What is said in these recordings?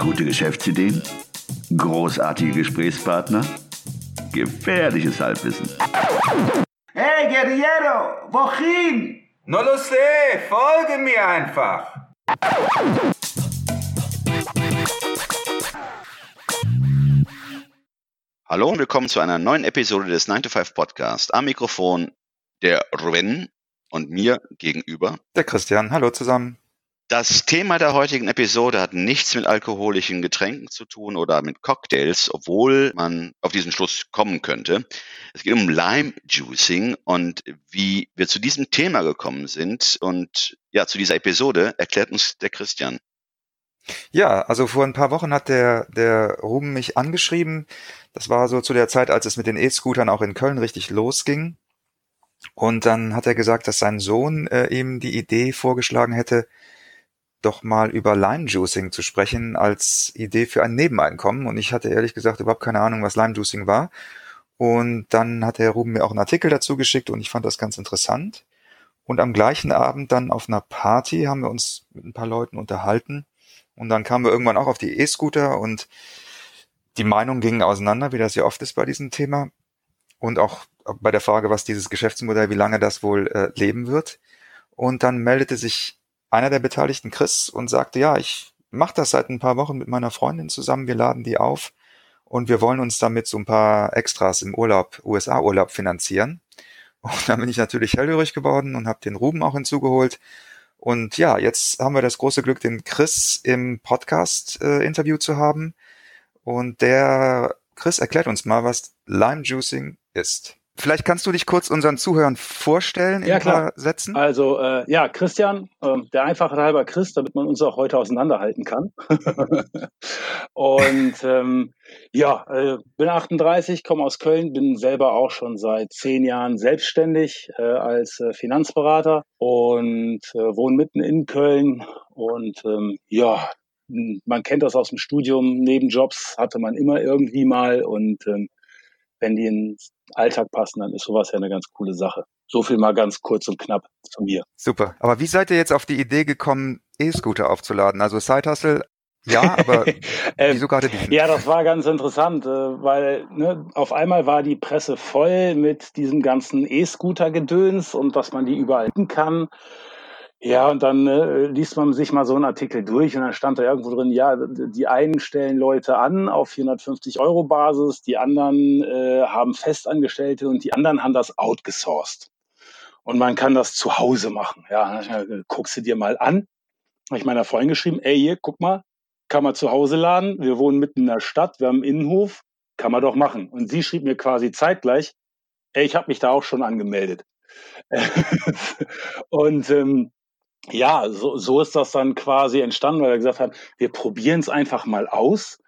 Gute Geschäftsideen? Großartige Gesprächspartner? Gefährliches Halbwissen. Hey Guerriero, wohin? No lo sé, folge mir einfach. Hallo und willkommen zu einer neuen Episode des 9 to 5 Podcast. Am Mikrofon der Ruben und mir gegenüber. Der Christian, hallo zusammen. Das Thema der heutigen Episode hat nichts mit alkoholischen Getränken zu tun oder mit Cocktails, obwohl man auf diesen Schluss kommen könnte. Es geht um Lime Juicing und wie wir zu diesem Thema gekommen sind und ja, zu dieser Episode erklärt uns der Christian. Ja, also vor ein paar Wochen hat der, der Ruben mich angeschrieben. Das war so zu der Zeit, als es mit den E-Scootern auch in Köln richtig losging. Und dann hat er gesagt, dass sein Sohn äh, ihm die Idee vorgeschlagen hätte, doch mal über Lime Juicing zu sprechen als Idee für ein Nebeneinkommen. Und ich hatte ehrlich gesagt überhaupt keine Ahnung, was Lime Juicing war. Und dann hat der Ruben mir auch einen Artikel dazu geschickt und ich fand das ganz interessant. Und am gleichen Abend dann auf einer Party haben wir uns mit ein paar Leuten unterhalten. Und dann kamen wir irgendwann auch auf die E-Scooter und die Meinungen gingen auseinander, wie das ja oft ist bei diesem Thema. Und auch bei der Frage, was dieses Geschäftsmodell, wie lange das wohl äh, leben wird. Und dann meldete sich einer der Beteiligten, Chris, und sagte, ja, ich mache das seit ein paar Wochen mit meiner Freundin zusammen, wir laden die auf und wir wollen uns damit so ein paar Extras im Urlaub, USA-Urlaub finanzieren. Und dann bin ich natürlich hellhörig geworden und habe den Ruben auch hinzugeholt. Und ja, jetzt haben wir das große Glück, den Chris im Podcast-Interview äh, zu haben. Und der Chris erklärt uns mal, was Lime Juicing ist. Vielleicht kannst du dich kurz unseren Zuhörern vorstellen in ja, ein paar klar. Sätzen. Also äh, ja, Christian, äh, der einfache halber Chris, damit man uns auch heute auseinanderhalten kann. und ähm, ja, äh, bin 38, komme aus Köln, bin selber auch schon seit zehn Jahren selbstständig äh, als äh, Finanzberater und äh, wohne mitten in Köln. Und ähm, ja, man kennt das aus dem Studium, Nebenjobs hatte man immer irgendwie mal und ähm, wenn die ins Alltag passen, dann ist sowas ja eine ganz coole Sache. So viel mal ganz kurz und knapp zu mir. Super. Aber wie seid ihr jetzt auf die Idee gekommen, E-Scooter aufzuladen? Also Side Hustle, ja, aber Ähm, wieso gerade diesen? Ja, das war ganz interessant, äh, weil ne, auf einmal war die Presse voll mit diesem ganzen E-Scooter-Gedöns und dass man die überall finden kann. Ja, und dann äh, liest man sich mal so einen Artikel durch und dann stand da irgendwo drin, ja, die einen stellen Leute an auf 450 Euro Basis, die anderen äh, haben Festangestellte und die anderen haben das outgesourced. Und man kann das zu Hause machen. Ja, dann guckst du dir mal an. Habe ich meiner Freundin geschrieben, ey, hier, guck mal, kann man zu Hause laden. Wir wohnen mitten in der Stadt, wir haben einen Innenhof, kann man doch machen. Und sie schrieb mir quasi zeitgleich, ey, ich habe mich da auch schon angemeldet. und ähm, ja, so, so ist das dann quasi entstanden, weil er gesagt hat, wir probieren es einfach mal aus.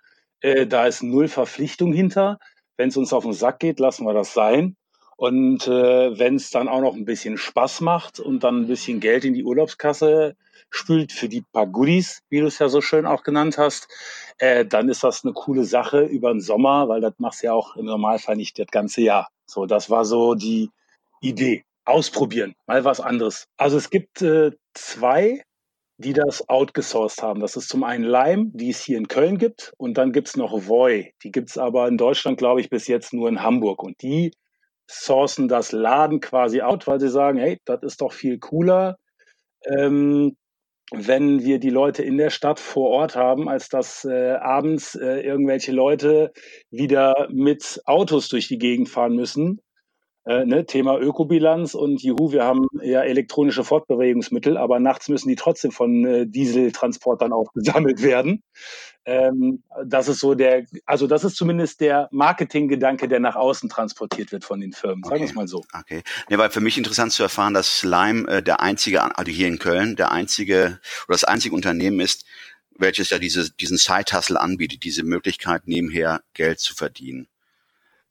Äh, da ist null Verpflichtung hinter. Wenn es uns auf den Sack geht, lassen wir das sein. Und äh, wenn es dann auch noch ein bisschen Spaß macht und dann ein bisschen Geld in die Urlaubskasse spült für die paar Goodies, wie du es ja so schön auch genannt hast, äh, dann ist das eine coole Sache über den Sommer, weil das machst du ja auch im Normalfall nicht das ganze Jahr. So, das war so die Idee. Ausprobieren, mal was anderes. Also es gibt äh, zwei, die das outgesourced haben. Das ist zum einen Lime, die es hier in Köln gibt, und dann gibt's noch Voy. Die gibt's aber in Deutschland, glaube ich, bis jetzt nur in Hamburg. Und die sourcen das Laden quasi out, weil sie sagen, hey, das ist doch viel cooler, ähm, wenn wir die Leute in der Stadt vor Ort haben, als dass äh, abends äh, irgendwelche Leute wieder mit Autos durch die Gegend fahren müssen. Äh, ne, Thema Ökobilanz und juhu, wir haben ja elektronische Fortbewegungsmittel, aber nachts müssen die trotzdem von äh, Dieseltransportern auch gesammelt werden. Ähm, das ist so der, also das ist zumindest der Marketinggedanke, der nach außen transportiert wird von den Firmen. Sagen wir es mal so. Okay. Nee, weil für mich interessant zu erfahren, dass Lime äh, der einzige, also hier in Köln, der einzige oder das einzige Unternehmen ist, welches ja diese, diesen Side-Hustle anbietet, diese Möglichkeit nebenher Geld zu verdienen.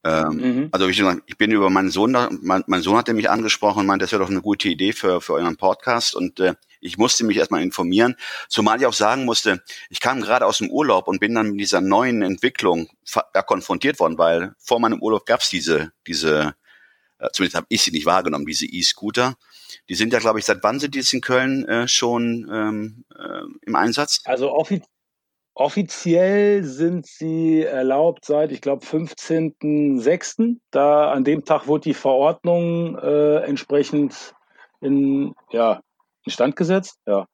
Ähm, Mhm. Also ich, ich bin über meinen Sohn, da, mein, mein Sohn hatte mich angesprochen und meinte, das wäre doch eine gute Idee für, für euren Podcast und äh, ich musste mich erstmal informieren, zumal ich auch sagen musste, ich kam gerade aus dem Urlaub und bin dann mit dieser neuen Entwicklung ja, konfrontiert worden, weil vor meinem Urlaub gab's diese, diese, äh, zumindest habe ich sie nicht wahrgenommen, diese E-Scooter. Die sind ja, glaube ich, seit wann sind die jetzt in Köln äh, schon ähm, äh, im Einsatz? Also offi Offiziell sind sie erlaubt seit, ich glaube, 15.06. Da an dem Tag wurde die Verordnung äh, entsprechend in, ja, Stand gesetzt. Ja.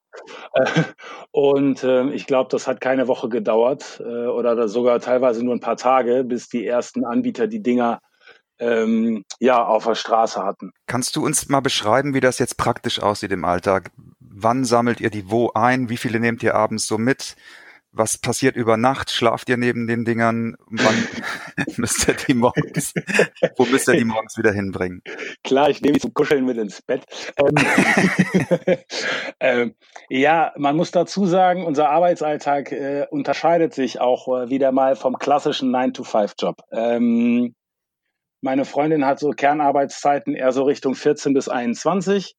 Und äh, ich glaube, das hat keine Woche gedauert äh, oder sogar teilweise nur ein paar Tage, bis die ersten Anbieter die Dinger ähm, ja auf der Straße hatten. Kannst du uns mal beschreiben, wie das jetzt praktisch aussieht im Alltag? Wann sammelt ihr die wo ein? Wie viele nehmt ihr abends so mit? Was passiert über Nacht? Schlaft ihr neben den Dingern? Wann müsst ihr die morgens, wo müsst ihr die morgens wieder hinbringen? Klar, ich nehme die zum Kuscheln mit ins Bett. Ähm, ähm, ja, man muss dazu sagen, unser Arbeitsalltag äh, unterscheidet sich auch äh, wieder mal vom klassischen 9-to-5-Job. Ähm, meine Freundin hat so Kernarbeitszeiten eher so Richtung 14 bis 21.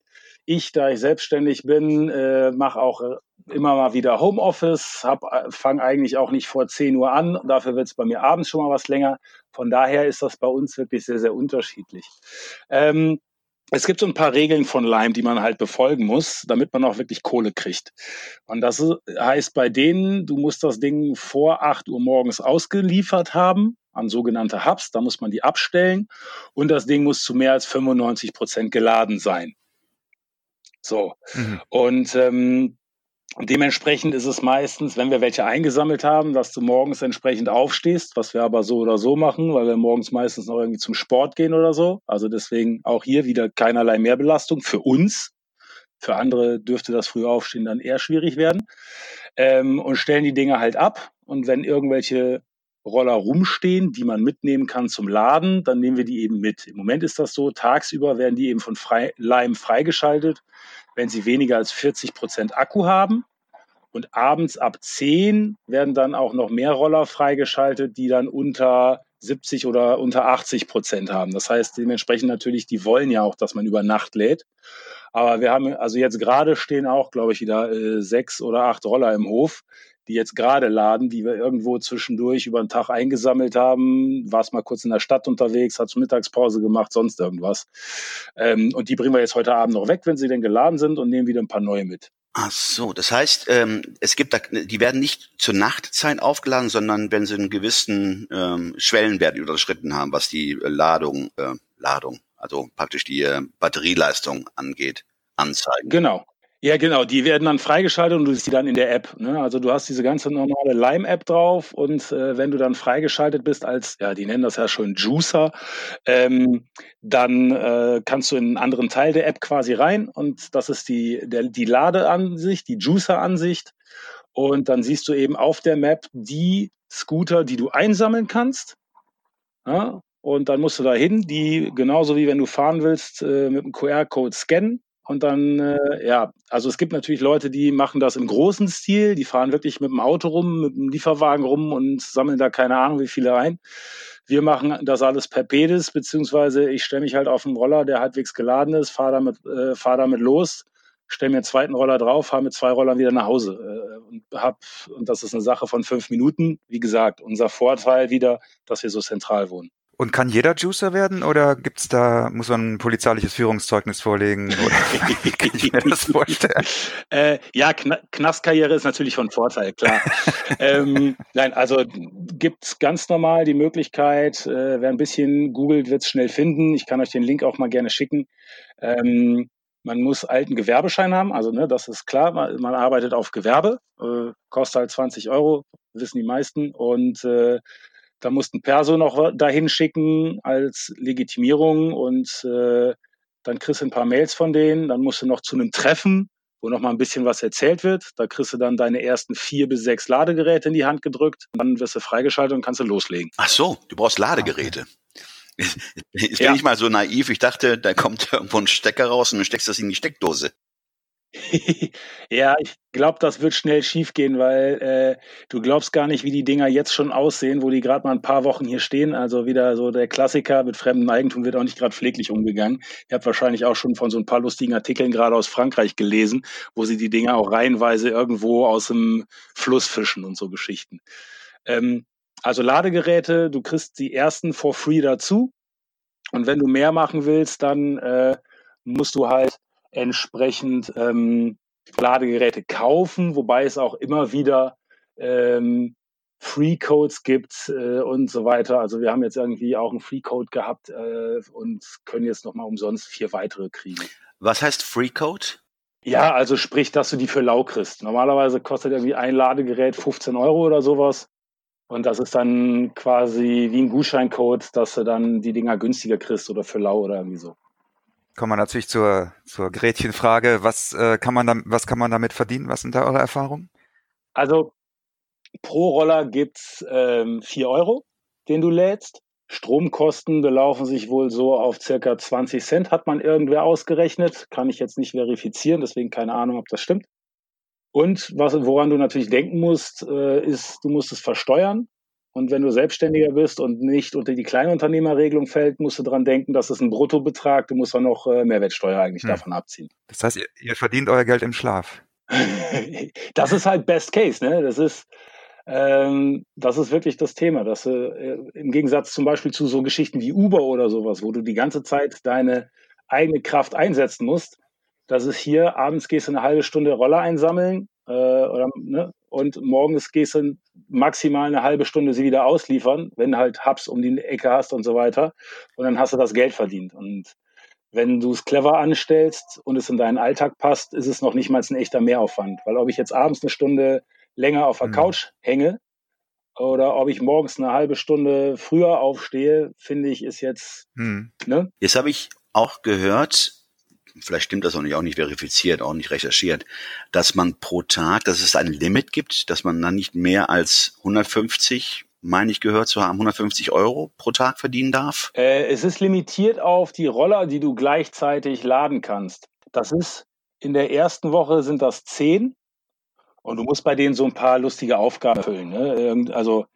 Ich, da ich selbstständig bin, äh, mache auch äh, immer mal wieder Homeoffice, äh, fange eigentlich auch nicht vor 10 Uhr an. Dafür wird es bei mir abends schon mal was länger. Von daher ist das bei uns wirklich sehr, sehr unterschiedlich. Ähm, es gibt so ein paar Regeln von Lime, die man halt befolgen muss, damit man auch wirklich Kohle kriegt. Und das heißt bei denen, du musst das Ding vor 8 Uhr morgens ausgeliefert haben an sogenannte Hubs, da muss man die abstellen und das Ding muss zu mehr als 95 Prozent geladen sein. So. Mhm. Und ähm, dementsprechend ist es meistens, wenn wir welche eingesammelt haben, dass du morgens entsprechend aufstehst, was wir aber so oder so machen, weil wir morgens meistens noch irgendwie zum Sport gehen oder so. Also deswegen auch hier wieder keinerlei Mehrbelastung für uns. Für andere dürfte das früh aufstehen dann eher schwierig werden. Ähm, und stellen die Dinge halt ab. Und wenn irgendwelche Roller rumstehen, die man mitnehmen kann zum Laden, dann nehmen wir die eben mit. Im Moment ist das so, tagsüber werden die eben von frei, Lime freigeschaltet, wenn sie weniger als 40 Prozent Akku haben. Und abends ab 10 werden dann auch noch mehr Roller freigeschaltet, die dann unter 70 oder unter 80 Prozent haben. Das heißt dementsprechend natürlich, die wollen ja auch, dass man über Nacht lädt. Aber wir haben, also jetzt gerade stehen auch, glaube ich, wieder äh, sechs oder acht Roller im Hof die jetzt gerade laden, die wir irgendwo zwischendurch über den Tag eingesammelt haben, war es mal kurz in der Stadt unterwegs, hat zur Mittagspause gemacht, sonst irgendwas. Ähm, und die bringen wir jetzt heute Abend noch weg, wenn sie denn geladen sind und nehmen wieder ein paar neue mit. Ach so, das heißt, ähm, es gibt da, die werden nicht zur Nachtzeit aufgeladen, sondern wenn sie einen gewissen ähm, Schwellenwert überschritten haben, was die Ladung, äh, Ladung, also praktisch die äh, Batterieleistung angeht, anzeigen. Genau, ja, genau, die werden dann freigeschaltet und du siehst die dann in der App. Ne? Also du hast diese ganze normale Lime-App drauf und äh, wenn du dann freigeschaltet bist als, ja, die nennen das ja schon Juicer, ähm, dann äh, kannst du in einen anderen Teil der App quasi rein und das ist die, der, die Ladeansicht, die Juicer-Ansicht. Und dann siehst du eben auf der Map die Scooter, die du einsammeln kannst. Ja? Und dann musst du da hin, die genauso wie wenn du fahren willst, äh, mit dem QR-Code scannen und dann, äh, ja, also es gibt natürlich Leute, die machen das im großen Stil, die fahren wirklich mit dem Auto rum, mit dem Lieferwagen rum und sammeln da keine Ahnung, wie viele ein. Wir machen das alles per Pedis, beziehungsweise ich stelle mich halt auf einen Roller, der halbwegs geladen ist, fahre damit, äh, fahr damit los, stelle mir einen zweiten Roller drauf, fahre mit zwei Rollern wieder nach Hause. Äh, und, hab, und das ist eine Sache von fünf Minuten. Wie gesagt, unser Vorteil wieder, dass wir so zentral wohnen. Und kann jeder Juicer werden oder gibt's da, muss man ein polizeiliches Führungszeugnis vorlegen? Oder wie kann ich mir das vorstellen? Äh, ja, Kn Knastkarriere ist natürlich von Vorteil, klar. ähm, nein, also gibt's ganz normal die Möglichkeit, äh, wer ein bisschen googelt, wird's schnell finden. Ich kann euch den Link auch mal gerne schicken. Ähm, man muss alten Gewerbeschein haben, also ne, das ist klar, man, man arbeitet auf Gewerbe, äh, kostet halt 20 Euro, wissen die meisten. Und äh, da mussten Perso noch dahin schicken als Legitimierung und äh, dann kriegst du ein paar Mails von denen. Dann musst du noch zu einem Treffen, wo noch mal ein bisschen was erzählt wird. Da kriegst du dann deine ersten vier bis sechs Ladegeräte in die Hand gedrückt. Und dann wirst du freigeschaltet und kannst du loslegen. Ach so, du brauchst Ladegeräte. Jetzt bin ja. ich mal so naiv. Ich dachte, da kommt irgendwo ein Stecker raus und du steckst das in die Steckdose. ja, ich glaube, das wird schnell schiefgehen, weil äh, du glaubst gar nicht, wie die Dinger jetzt schon aussehen, wo die gerade mal ein paar Wochen hier stehen. Also wieder so der Klassiker mit fremdem Eigentum wird auch nicht gerade pfleglich umgegangen. Ihr habt wahrscheinlich auch schon von so ein paar lustigen Artikeln gerade aus Frankreich gelesen, wo sie die Dinger auch reihenweise irgendwo aus dem Fluss fischen und so Geschichten. Ähm, also Ladegeräte, du kriegst die ersten for free dazu. Und wenn du mehr machen willst, dann äh, musst du halt entsprechend ähm, Ladegeräte kaufen, wobei es auch immer wieder ähm, Free Codes gibt äh, und so weiter. Also wir haben jetzt irgendwie auch einen Free Code gehabt äh, und können jetzt nochmal umsonst vier weitere kriegen. Was heißt Free Code? Ja, also sprich, dass du die für lau kriegst. Normalerweise kostet irgendwie ein Ladegerät 15 Euro oder sowas. Und das ist dann quasi wie ein Gutscheincode, dass du dann die Dinger günstiger kriegst oder für lau oder irgendwie so. Kommen wir natürlich zur, zur Gretchenfrage. Was, äh, kann man da, was kann man damit verdienen? Was sind da eure Erfahrungen? Also pro Roller gibt's ähm, 4 Euro, den du lädst. Stromkosten belaufen sich wohl so auf circa 20 Cent, hat man irgendwer ausgerechnet. Kann ich jetzt nicht verifizieren, deswegen keine Ahnung, ob das stimmt. Und was, woran du natürlich denken musst, äh, ist, du musst es versteuern. Und wenn du Selbstständiger bist und nicht unter die Kleinunternehmerregelung fällt, musst du daran denken, dass es ein Bruttobetrag, du musst auch noch äh, Mehrwertsteuer eigentlich hm. davon abziehen. Das heißt, ihr, ihr verdient euer Geld im Schlaf. das ist halt Best Case, ne? Das ist, ähm, das ist wirklich das Thema, dass äh, im Gegensatz zum Beispiel zu so Geschichten wie Uber oder sowas, wo du die ganze Zeit deine eigene Kraft einsetzen musst, dass es hier abends gehst du eine halbe Stunde Roller einsammeln äh, oder, ne, und morgens gehst du maximal eine halbe Stunde sie wieder ausliefern, wenn halt Hubs um die Ecke hast und so weiter. Und dann hast du das Geld verdient. Und wenn du es clever anstellst und es in deinen Alltag passt, ist es noch nicht mal ein echter Mehraufwand. Weil ob ich jetzt abends eine Stunde länger auf der mhm. Couch hänge oder ob ich morgens eine halbe Stunde früher aufstehe, finde ich, ist jetzt. Mhm. Ne? Jetzt habe ich auch gehört, vielleicht stimmt das auch nicht, auch nicht verifiziert, auch nicht recherchiert, dass man pro Tag, dass es ein Limit gibt, dass man dann nicht mehr als 150 meine ich gehört zu haben, 150 Euro pro Tag verdienen darf? Äh, es ist limitiert auf die Roller, die du gleichzeitig laden kannst. Das ist in der ersten Woche sind das 10 und du musst bei denen so ein paar lustige Aufgaben erfüllen. Ne? Also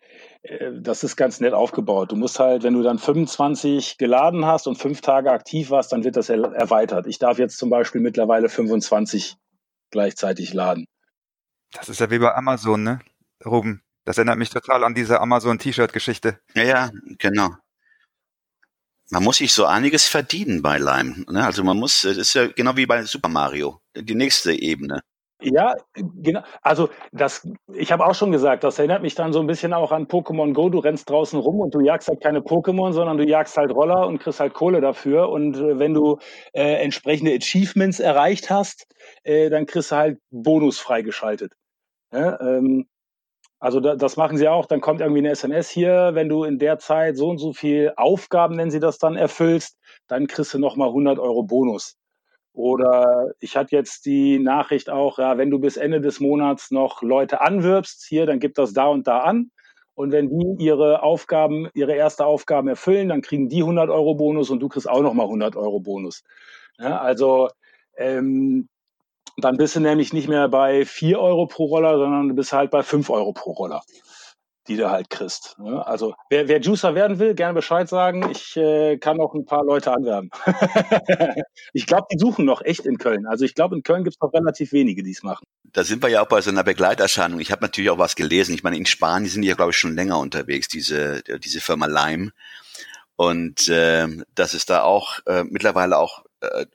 das ist ganz nett aufgebaut. Du musst halt, wenn du dann 25 geladen hast und fünf Tage aktiv warst, dann wird das erweitert. Ich darf jetzt zum Beispiel mittlerweile 25 gleichzeitig laden. Das ist ja wie bei Amazon, ne? Ruben. Das erinnert mich total an diese Amazon-T-Shirt-Geschichte. Ja, ja, genau. Man muss sich so einiges verdienen bei Lime. Ne? Also man muss, das ist ja genau wie bei Super Mario, die nächste Ebene. Ja, genau. Also das, ich habe auch schon gesagt, das erinnert mich dann so ein bisschen auch an Pokémon Go. Du rennst draußen rum und du jagst halt keine Pokémon, sondern du jagst halt Roller und kriegst halt Kohle dafür. Und äh, wenn du äh, entsprechende Achievements erreicht hast, äh, dann kriegst du halt Bonus freigeschaltet. Ja, ähm, also da, das machen sie auch. Dann kommt irgendwie eine SMS hier, wenn du in der Zeit so und so viel Aufgaben, wenn sie das dann erfüllst, dann kriegst du nochmal 100 Euro Bonus. Oder ich hatte jetzt die Nachricht auch, ja, wenn du bis Ende des Monats noch Leute anwirbst, hier, dann gib das da und da an. Und wenn die ihre Aufgaben, ihre erste Aufgaben erfüllen, dann kriegen die 100 Euro Bonus und du kriegst auch nochmal 100 Euro Bonus. Ja, also ähm, dann bist du nämlich nicht mehr bei 4 Euro pro Roller, sondern du bist halt bei 5 Euro pro Roller die du halt kriegst. Ne? Also wer, wer Juicer werden will, gerne Bescheid sagen. Ich äh, kann auch ein paar Leute anwerben. ich glaube, die suchen noch echt in Köln. Also ich glaube, in Köln gibt es noch relativ wenige, die es machen. Da sind wir ja auch bei so einer Begleiterscheinung. Ich habe natürlich auch was gelesen. Ich meine, in Spanien sind die ja, glaube ich, schon länger unterwegs, diese, diese Firma Lime. Und äh, dass es da auch äh, mittlerweile auch äh,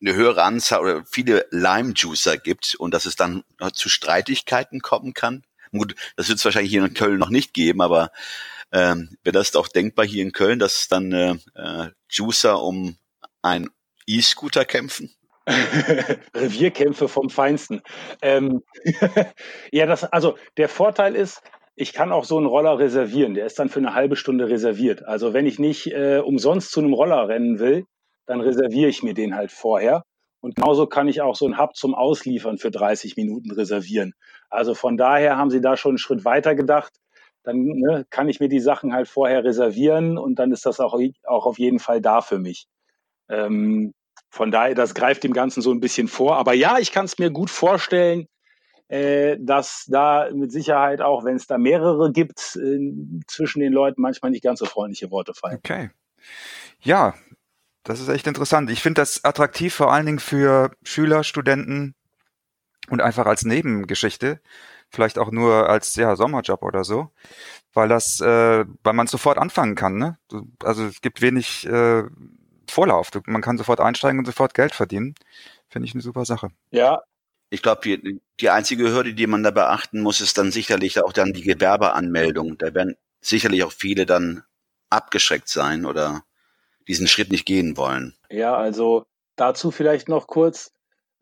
eine höhere Anzahl oder viele Lime-Juicer gibt und dass es dann zu Streitigkeiten kommen kann Gut, das wird es wahrscheinlich hier in Köln noch nicht geben, aber ähm, wäre das doch denkbar hier in Köln, dass dann äh, äh, Juicer um ein E-Scooter kämpfen? Revierkämpfe vom Feinsten. Ähm, ja, das, also der Vorteil ist, ich kann auch so einen Roller reservieren. Der ist dann für eine halbe Stunde reserviert. Also wenn ich nicht äh, umsonst zu einem Roller rennen will, dann reserviere ich mir den halt vorher. Und genauso kann ich auch so einen Hub zum Ausliefern für 30 Minuten reservieren. Also von daher haben sie da schon einen Schritt weiter gedacht. Dann ne, kann ich mir die Sachen halt vorher reservieren und dann ist das auch, auch auf jeden Fall da für mich. Ähm, von daher, das greift dem Ganzen so ein bisschen vor. Aber ja, ich kann es mir gut vorstellen, äh, dass da mit Sicherheit auch, wenn es da mehrere gibt, äh, zwischen den Leuten manchmal nicht ganz so freundliche Worte fallen. Okay. Ja, das ist echt interessant. Ich finde das attraktiv vor allen Dingen für Schüler, Studenten und einfach als Nebengeschichte, vielleicht auch nur als ja, Sommerjob oder so, weil das, äh, weil man sofort anfangen kann. Ne? Also es gibt wenig äh, Vorlauf. Man kann sofort einsteigen und sofort Geld verdienen. Finde ich eine super Sache. Ja, Ich glaube, die, die einzige Hürde, die man da beachten muss, ist dann sicherlich auch dann die Gewerbeanmeldung. Da werden sicherlich auch viele dann abgeschreckt sein oder diesen Schritt nicht gehen wollen. Ja, also dazu vielleicht noch kurz,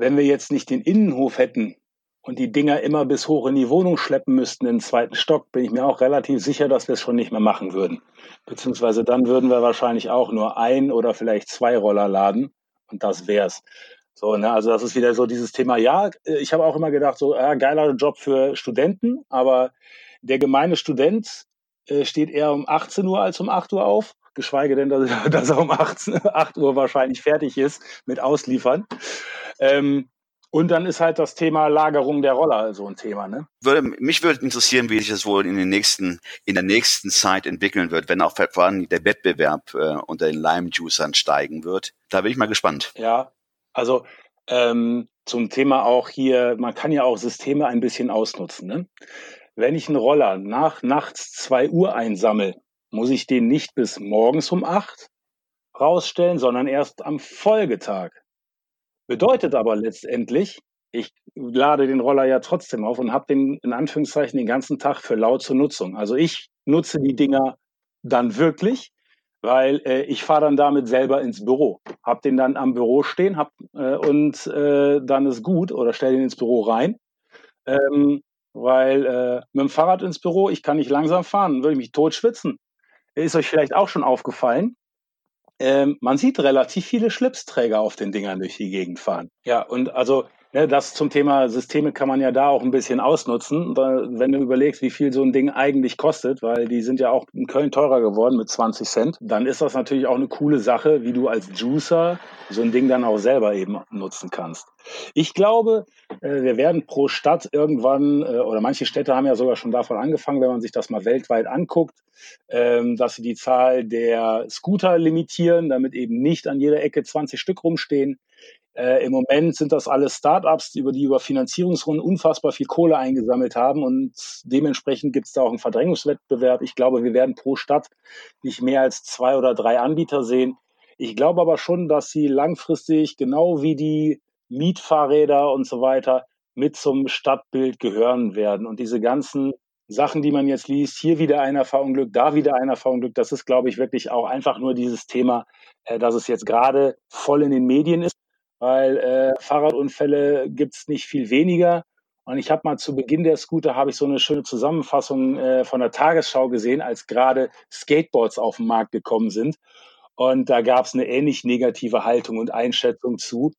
wenn wir jetzt nicht den Innenhof hätten und die Dinger immer bis hoch in die Wohnung schleppen müssten, in den zweiten Stock, bin ich mir auch relativ sicher, dass wir es schon nicht mehr machen würden. Beziehungsweise dann würden wir wahrscheinlich auch nur ein oder vielleicht zwei Roller laden und das wär's. So, ne, also das ist wieder so dieses Thema. Ja, ich habe auch immer gedacht, so ja, geiler Job für Studenten, aber der gemeine Student äh, steht eher um 18 Uhr als um 8 Uhr auf geschweige denn, dass, dass er um 8, 8 Uhr wahrscheinlich fertig ist mit Ausliefern. Ähm, und dann ist halt das Thema Lagerung der Roller so ein Thema. Ne? Würde, mich würde interessieren, wie sich das wohl in, den nächsten, in der nächsten Zeit entwickeln wird, wenn auch vor allem der Wettbewerb äh, unter den Lime-Juicern steigen wird. Da bin ich mal gespannt. Ja, also ähm, zum Thema auch hier, man kann ja auch Systeme ein bisschen ausnutzen. Ne? Wenn ich einen Roller nach nachts 2 Uhr einsammle, muss ich den nicht bis morgens um acht rausstellen, sondern erst am Folgetag. Bedeutet aber letztendlich, ich lade den Roller ja trotzdem auf und habe den in Anführungszeichen den ganzen Tag für laut zur Nutzung. Also ich nutze die Dinger dann wirklich, weil äh, ich fahre dann damit selber ins Büro, hab den dann am Büro stehen, hab äh, und äh, dann ist gut oder stell den ins Büro rein. Ähm, weil äh, mit dem Fahrrad ins Büro, ich kann nicht langsam fahren, würde ich mich tot schwitzen ist euch vielleicht auch schon aufgefallen, ähm, man sieht relativ viele Schlipsträger auf den Dingern durch die Gegend fahren. Ja, und also Ne, das zum Thema Systeme kann man ja da auch ein bisschen ausnutzen, wenn du überlegst, wie viel so ein Ding eigentlich kostet, weil die sind ja auch in Köln teurer geworden mit 20 Cent, dann ist das natürlich auch eine coole Sache, wie du als Juicer so ein Ding dann auch selber eben nutzen kannst. Ich glaube, äh, wir werden pro Stadt irgendwann, äh, oder manche Städte haben ja sogar schon davon angefangen, wenn man sich das mal weltweit anguckt, ähm, dass sie die Zahl der Scooter limitieren, damit eben nicht an jeder Ecke 20 Stück rumstehen. Äh, Im Moment sind das alles Startups, über die über Finanzierungsrunden unfassbar viel Kohle eingesammelt haben und dementsprechend gibt es da auch einen Verdrängungswettbewerb. Ich glaube, wir werden pro Stadt nicht mehr als zwei oder drei Anbieter sehen. Ich glaube aber schon, dass sie langfristig genau wie die Mietfahrräder und so weiter mit zum Stadtbild gehören werden. Und diese ganzen Sachen, die man jetzt liest, hier wieder einer verunglückt, da wieder einer verunglückt, das ist, glaube ich, wirklich auch einfach nur dieses Thema, äh, dass es jetzt gerade voll in den Medien ist weil äh, Fahrradunfälle gibt's nicht viel weniger. Und ich habe mal zu Beginn der Scooter habe ich so eine schöne Zusammenfassung äh, von der Tagesschau gesehen, als gerade Skateboards auf den Markt gekommen sind. Und da gab es eine ähnlich negative Haltung und Einschätzung zu.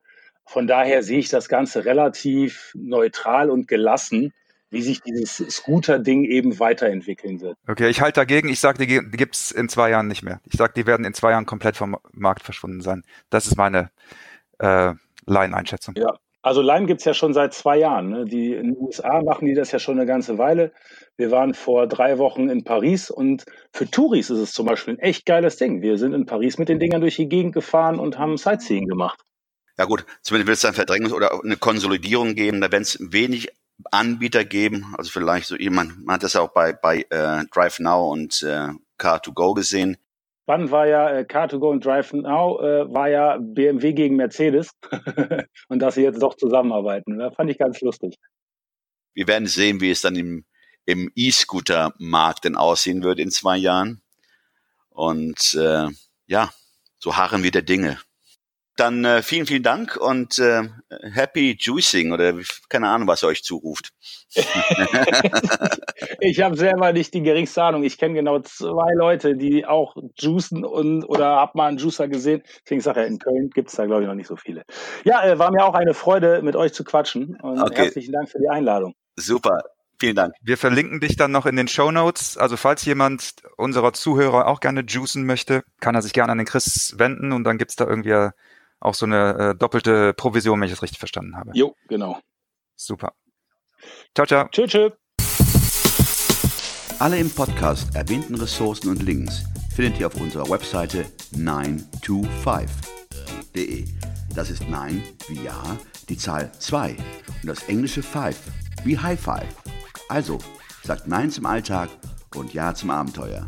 Von daher sehe ich das Ganze relativ neutral und gelassen, wie sich dieses Scooter-Ding eben weiterentwickeln wird. Okay, ich halte dagegen. Ich sage, die, die gibt's in zwei Jahren nicht mehr. Ich sage, die werden in zwei Jahren komplett vom Markt verschwunden sein. Das ist meine äh, Line-Einschätzung. Ja, also Lime gibt's ja schon seit zwei Jahren. Ne? Die, in den USA machen die das ja schon eine ganze Weile. Wir waren vor drei Wochen in Paris und für Touris ist es zum Beispiel ein echt geiles Ding. Wir sind in Paris mit den Dingern durch die Gegend gefahren und haben Sightseeing gemacht. Ja gut, zumindest wird es ein Verdrängungs- oder eine Konsolidierung geben. Da werden es wenig Anbieter geben. Also vielleicht so jemand, man hat das ja auch bei, bei äh, Drive Now und äh, Car2Go gesehen. Spannend war ja äh, Car2Go und Drive Now äh, war ja BMW gegen Mercedes und dass sie jetzt doch zusammenarbeiten. Das fand ich ganz lustig. Wir werden sehen, wie es dann im, im E-Scooter-Markt denn aussehen wird in zwei Jahren. Und äh, ja, so harren wir der Dinge. Dann äh, vielen, vielen Dank und äh, Happy Juicing oder keine Ahnung, was ihr euch zuruft. ich habe selber nicht die geringste Ahnung. Ich kenne genau zwei Leute, die auch juicen und oder hab mal einen Juicer gesehen. Deswegen sage ich, in Köln gibt es da glaube ich noch nicht so viele. Ja, äh, war mir auch eine Freude, mit euch zu quatschen und okay. herzlichen Dank für die Einladung. Super. Vielen Dank. Wir verlinken dich dann noch in den Show Notes. Also falls jemand unserer Zuhörer auch gerne juicen möchte, kann er sich gerne an den Chris wenden und dann gibt's da irgendwie auch so eine äh, doppelte Provision, wenn ich das richtig verstanden habe. Jo, genau. Super. Ciao, ciao. Tschüss, tschüss. Alle im Podcast erwähnten Ressourcen und Links findet ihr auf unserer Webseite 925.de. Das ist 9 wie Ja, die Zahl 2 und das englische 5 wie High Five. Also, sagt Nein zum Alltag und Ja zum Abenteuer.